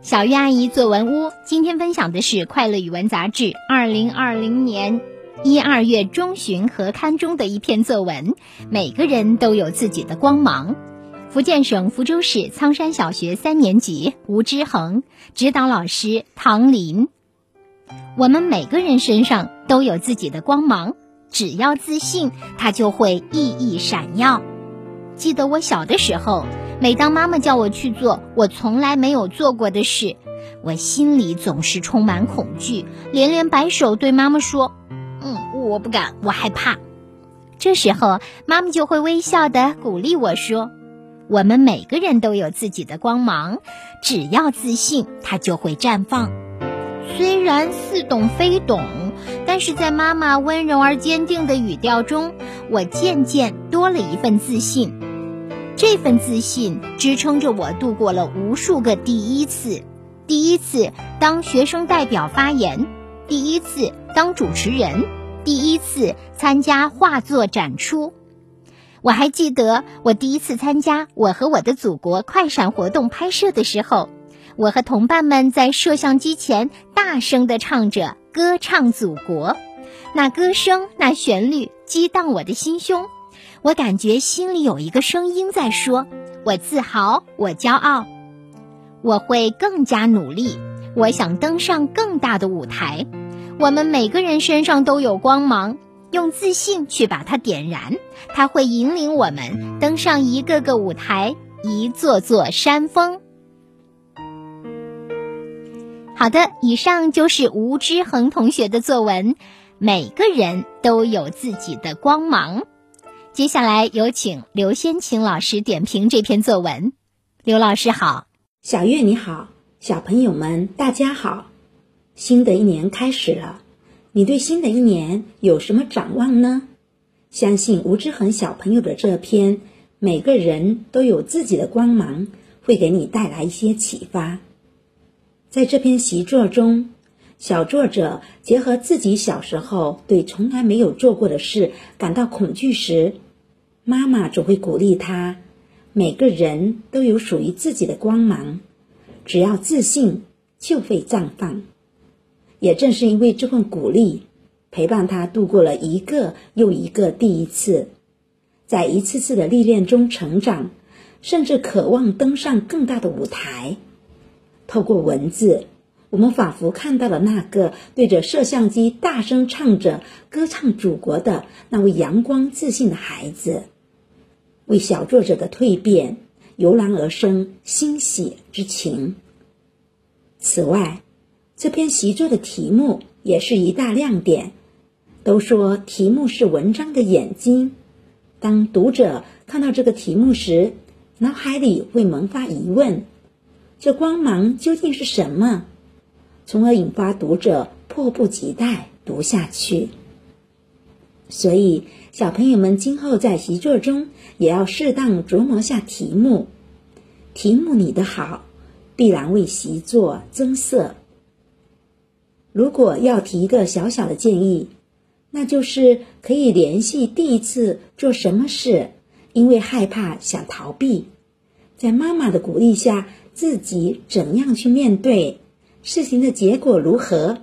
小鱼阿姨作文屋今天分享的是《快乐语文》杂志二零二零年一二月中旬合刊中的一篇作文。每个人都有自己的光芒。福建省福州市仓山小学三年级吴之恒，指导老师唐林。我们每个人身上都有自己的光芒，只要自信，它就会熠熠闪耀。记得我小的时候。每当妈妈叫我去做我从来没有做过的事，我心里总是充满恐惧，连连摆手对妈妈说：“嗯，我不敢，我害怕。”这时候，妈妈就会微笑的鼓励我说：“我们每个人都有自己的光芒，只要自信，它就会绽放。”虽然似懂非懂，但是在妈妈温柔而坚定的语调中，我渐渐多了一份自信。这份自信支撑着我度过了无数个第一次：第一次当学生代表发言，第一次当主持人，第一次参加画作展出。我还记得我第一次参加《我和我的祖国》快闪活动拍摄的时候，我和同伴们在摄像机前大声地唱着《歌唱祖国》，那歌声，那旋律激荡我的心胸。我感觉心里有一个声音在说：“我自豪，我骄傲，我会更加努力。我想登上更大的舞台。我们每个人身上都有光芒，用自信去把它点燃，它会引领我们登上一个个舞台，一座座山峰。”好的，以上就是吴之恒同学的作文。每个人都有自己的光芒。接下来有请刘先晴老师点评这篇作文。刘老师好，小月你好，小朋友们大家好。新的一年开始了，你对新的一年有什么展望呢？相信吴志恒小朋友的这篇《每个人都有自己的光芒》会给你带来一些启发。在这篇习作中，小作者结合自己小时候对从来没有做过的事感到恐惧时。妈妈总会鼓励他：每个人都有属于自己的光芒，只要自信就会绽放。也正是因为这份鼓励，陪伴他度过了一个又一个第一次，在一次次的历练中成长，甚至渴望登上更大的舞台。透过文字，我们仿佛看到了那个对着摄像机大声唱着歌唱祖国的那位阳光自信的孩子。为小作者的蜕变油然而生欣喜之情。此外，这篇习作的题目也是一大亮点。都说题目是文章的眼睛，当读者看到这个题目时，脑海里会萌发疑问：这光芒究竟是什么？从而引发读者迫不及待读下去。所以，小朋友们今后在习作中也要适当琢磨下题目。题目拟得好，必然为习作增色。如果要提一个小小的建议，那就是可以联系第一次做什么事，因为害怕想逃避，在妈妈的鼓励下，自己怎样去面对事情的结果如何，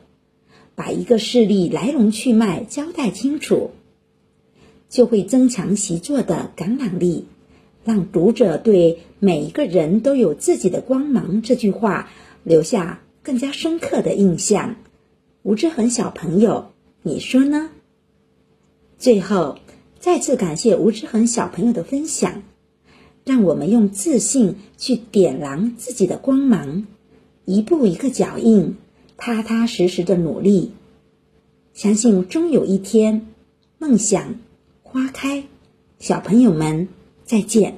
把一个事例来龙去脉交代清楚。就会增强习作的感染力，让读者对每一个人都有自己的光芒这句话留下更加深刻的印象。吴志恒小朋友，你说呢？最后，再次感谢吴志恒小朋友的分享，让我们用自信去点燃自己的光芒，一步一个脚印，踏踏实实的努力，相信终有一天，梦想。花开，小朋友们再见。